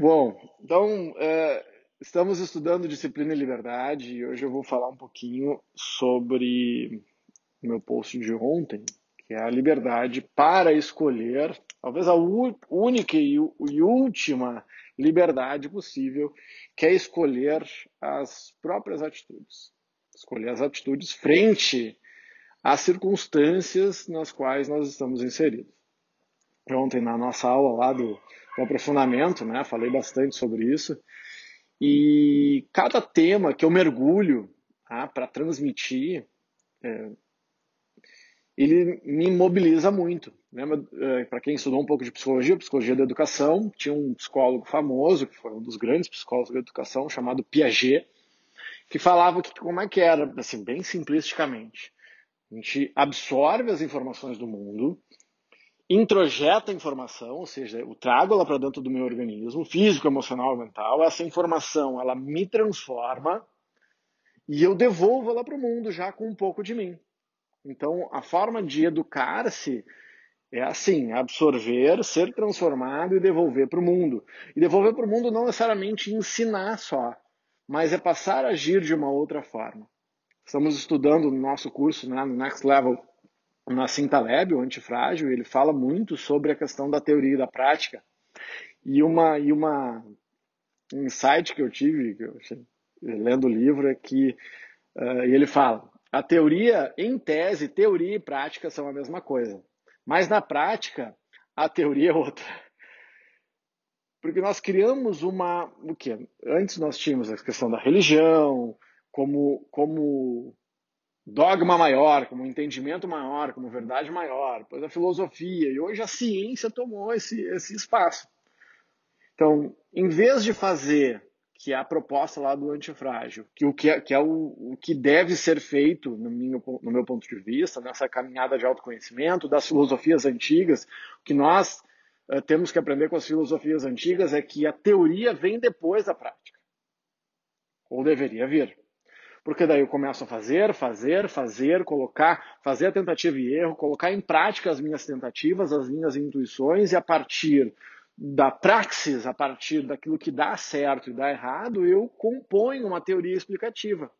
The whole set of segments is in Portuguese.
Bom, então é, estamos estudando disciplina e liberdade e hoje eu vou falar um pouquinho sobre meu post de ontem, que é a liberdade para escolher, talvez a única e, e última liberdade possível, que é escolher as próprias atitudes. Escolher as atitudes frente às circunstâncias nas quais nós estamos inseridos. Ontem, na nossa aula lá do com aprofundamento, né? Falei bastante sobre isso. E cada tema que eu mergulho tá, para transmitir, é, ele me mobiliza muito. Lembra, é, para quem estudou um pouco de psicologia, psicologia da educação, tinha um psicólogo famoso, que foi um dos grandes psicólogos da educação, chamado Piaget, que falava que como é que era, assim, bem simplisticamente. A gente absorve as informações do mundo, introjeta informação, ou seja, eu trago ela para dentro do meu organismo, físico, emocional, mental. Essa informação, ela me transforma e eu devolvo ela para o mundo já com um pouco de mim. Então, a forma de educar-se é assim: absorver, ser transformado e devolver para o mundo. E devolver para o mundo não necessariamente ensinar só, mas é passar a agir de uma outra forma. Estamos estudando no nosso curso, né, no Next Level, Nassim Taleb, o antifrágil, ele fala muito sobre a questão da teoria e da prática. E uma e uma um insight que eu tive que eu lendo o livro é que uh, ele fala: a teoria, em tese, teoria e prática são a mesma coisa, mas na prática a teoria é outra. Porque nós criamos uma o que antes nós tínhamos a questão da religião como como dogma maior, como entendimento maior, como verdade maior, depois a filosofia, e hoje a ciência tomou esse, esse espaço. Então, em vez de fazer, que é a proposta lá do antifrágil, que, o que, é, que é o, o que deve ser feito, no meu, no meu ponto de vista, nessa caminhada de autoconhecimento, das filosofias antigas, o que nós uh, temos que aprender com as filosofias antigas é que a teoria vem depois da prática. Ou deveria vir. Porque daí eu começo a fazer, fazer, fazer, colocar, fazer a tentativa e erro, colocar em prática as minhas tentativas, as minhas intuições, e a partir da praxis, a partir daquilo que dá certo e dá errado, eu componho uma teoria explicativa.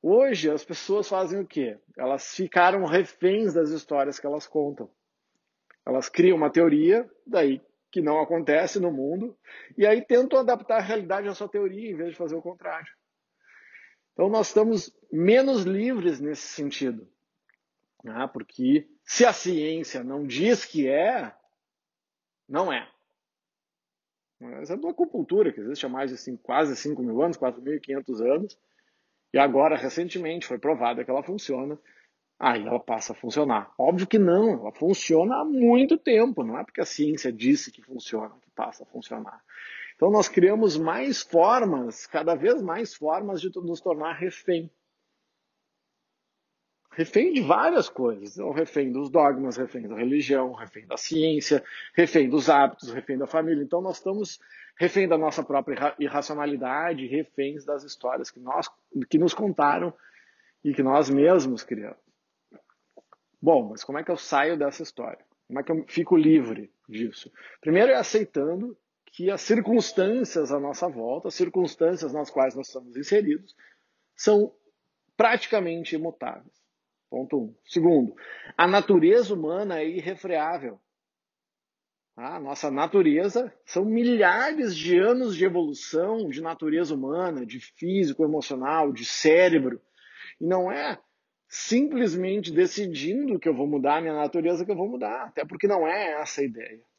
Hoje as pessoas fazem o quê? Elas ficaram reféns das histórias que elas contam. Elas criam uma teoria, daí que não acontece no mundo, e aí tentam adaptar a realidade à sua teoria em vez de fazer o contrário. Então, nós estamos menos livres nesse sentido. Né? Porque se a ciência não diz que é, não é. Essa é do acupuntura, que existe há mais de cinco, quase 5 mil anos, 4.500 anos, e agora, recentemente, foi provada que ela funciona, aí ela passa a funcionar. Óbvio que não, ela funciona há muito tempo, não é porque a ciência disse que funciona que passa a funcionar. Então nós criamos mais formas, cada vez mais formas de nos tornar refém. Refém de várias coisas. Então, refém dos dogmas, refém da religião, refém da ciência, refém dos hábitos, refém da família. Então nós estamos refém da nossa própria irracionalidade, reféns das histórias que, nós, que nos contaram e que nós mesmos criamos. Bom, mas como é que eu saio dessa história? Como é que eu fico livre disso? Primeiro é aceitando que as circunstâncias à nossa volta, as circunstâncias nas quais nós estamos inseridos, são praticamente imutáveis. Ponto um. Segundo, a natureza humana é irrefreável. A nossa natureza são milhares de anos de evolução de natureza humana, de físico, emocional, de cérebro. E não é simplesmente decidindo que eu vou mudar a minha natureza que eu vou mudar, até porque não é essa a ideia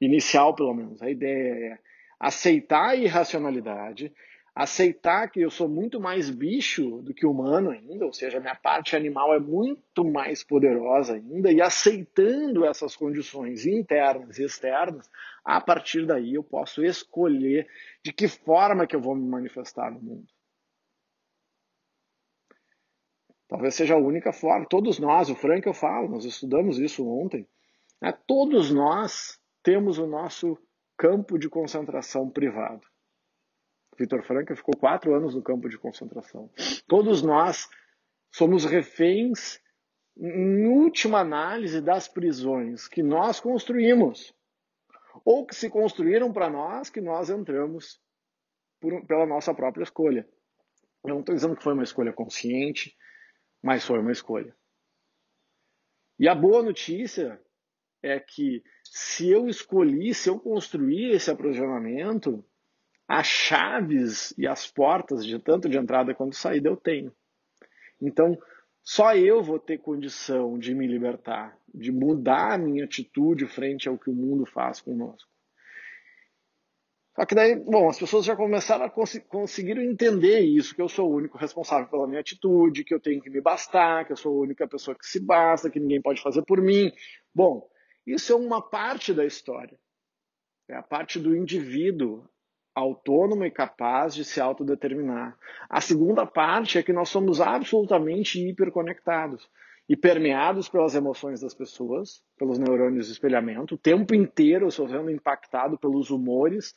inicial pelo menos. A ideia é aceitar a irracionalidade, aceitar que eu sou muito mais bicho do que humano ainda, ou seja, minha parte animal é muito mais poderosa ainda, e aceitando essas condições internas e externas, a partir daí eu posso escolher de que forma que eu vou me manifestar no mundo. Talvez seja a única forma. Todos nós, o Frank eu falo, nós estudamos isso ontem, né? todos nós temos o nosso campo de concentração privado. Vitor Franca ficou quatro anos no campo de concentração. Todos nós somos reféns, em última análise, das prisões que nós construímos. ou que se construíram para nós, que nós entramos por, pela nossa própria escolha. Eu não estou dizendo que foi uma escolha consciente, mas foi uma escolha. E a boa notícia é que se eu escolhi, se eu construí esse aprisionamento, as chaves e as portas de tanto de entrada quanto de saída eu tenho. Então, só eu vou ter condição de me libertar, de mudar a minha atitude frente ao que o mundo faz conosco. Só que daí, bom, as pessoas já começaram a cons conseguir entender isso, que eu sou o único responsável pela minha atitude, que eu tenho que me bastar, que eu sou a única pessoa que se basta, que ninguém pode fazer por mim. Bom, isso é uma parte da história. É a parte do indivíduo autônomo e capaz de se autodeterminar. A segunda parte é que nós somos absolutamente hiperconectados e permeados pelas emoções das pessoas, pelos neurônios de espelhamento, o tempo inteiro eu sendo impactado pelos humores,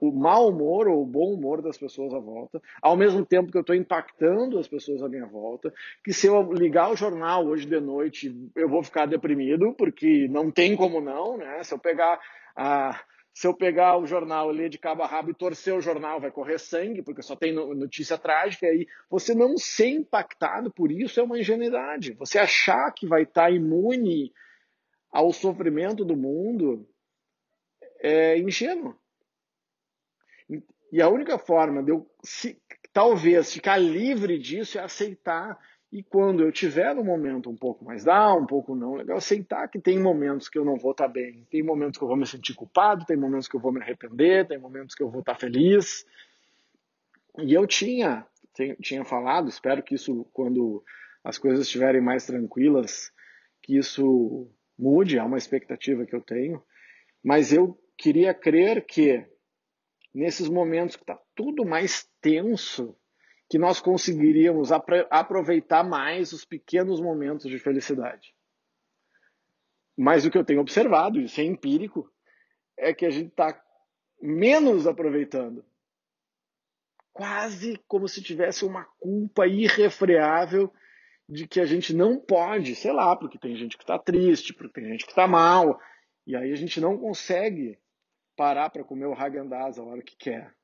o mau humor ou o bom humor das pessoas à volta, ao mesmo tempo que eu estou impactando as pessoas à minha volta, que se eu ligar o jornal hoje de noite eu vou ficar deprimido, porque não tem como não, né? Se eu pegar a se eu pegar o jornal, ler de cabo a rabo e torcer o jornal, vai correr sangue, porque só tem notícia trágica. E você não ser impactado por isso é uma ingenuidade. Você achar que vai estar imune ao sofrimento do mundo é ingênuo. E a única forma de eu, se, talvez, ficar livre disso é aceitar e quando eu tiver um momento um pouco mais down, um pouco não legal, aceitar que tem momentos que eu não vou estar bem, tem momentos que eu vou me sentir culpado, tem momentos que eu vou me arrepender, tem momentos que eu vou estar feliz. E eu tinha, tinha falado, espero que isso, quando as coisas estiverem mais tranquilas, que isso mude, é uma expectativa que eu tenho. Mas eu queria crer que nesses momentos que está tudo mais tenso, que nós conseguiríamos aproveitar mais os pequenos momentos de felicidade. Mas o que eu tenho observado, isso é empírico, é que a gente está menos aproveitando. Quase como se tivesse uma culpa irrefreável de que a gente não pode, sei lá, porque tem gente que está triste, porque tem gente que está mal, e aí a gente não consegue parar para comer o Häagen-Dazs a hora que quer.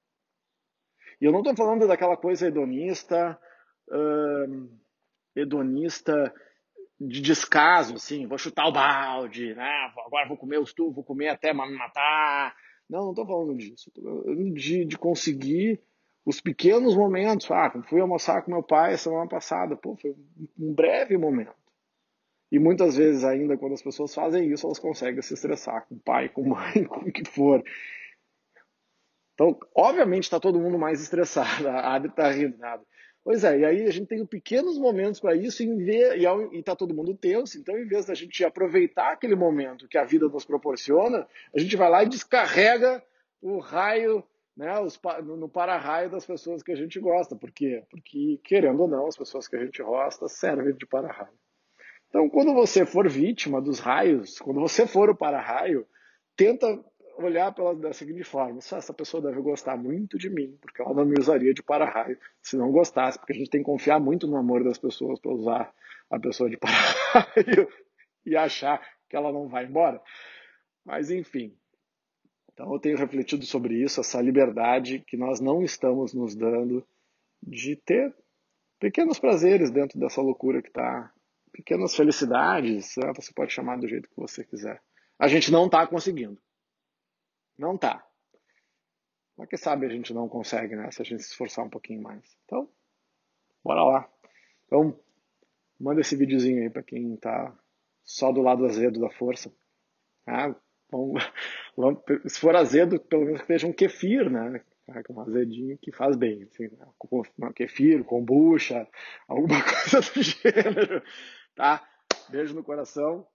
E eu não estou falando daquela coisa hedonista, hedonista de descaso, assim, vou chutar o balde, né? agora vou comer os tu, vou comer até me matar. Não, não estou falando disso. De, de conseguir os pequenos momentos. Ah, fui almoçar com meu pai semana passada. Pô, foi um breve momento. E muitas vezes ainda, quando as pessoas fazem isso, elas conseguem se estressar com o pai, com mãe, com o que for. Então, obviamente, está todo mundo mais estressado. A Adri está rindo nada. Pois é, e aí a gente tem pequenos momentos para isso e está todo mundo tenso. Então, em vez da gente aproveitar aquele momento que a vida nos proporciona, a gente vai lá e descarrega o raio né, os, no para-raio das pessoas que a gente gosta. Por quê? Porque, querendo ou não, as pessoas que a gente gosta servem de para-raio. Então, quando você for vítima dos raios, quando você for o para-raio, tenta olhar pela, da seguinte forma: essa pessoa deve gostar muito de mim, porque ela não me usaria de para-raio se não gostasse, porque a gente tem que confiar muito no amor das pessoas para usar a pessoa de para-raio e achar que ela não vai embora. Mas enfim. Então eu tenho refletido sobre isso, essa liberdade que nós não estamos nos dando de ter pequenos prazeres dentro dessa loucura que está, pequenas felicidades, você pode chamar do jeito que você quiser. A gente não está conseguindo. Não tá. Mas que sabe a gente não consegue, né? Se a gente se esforçar um pouquinho mais. Então, bora lá. Então, manda esse videozinho aí para quem tá só do lado azedo da força. Ah, vamos, se for azedo, pelo menos que seja um kefir, né? Um azedinho que faz bem. Assim, né? Kefir, kombucha, alguma coisa do gênero. Tá? Beijo no coração.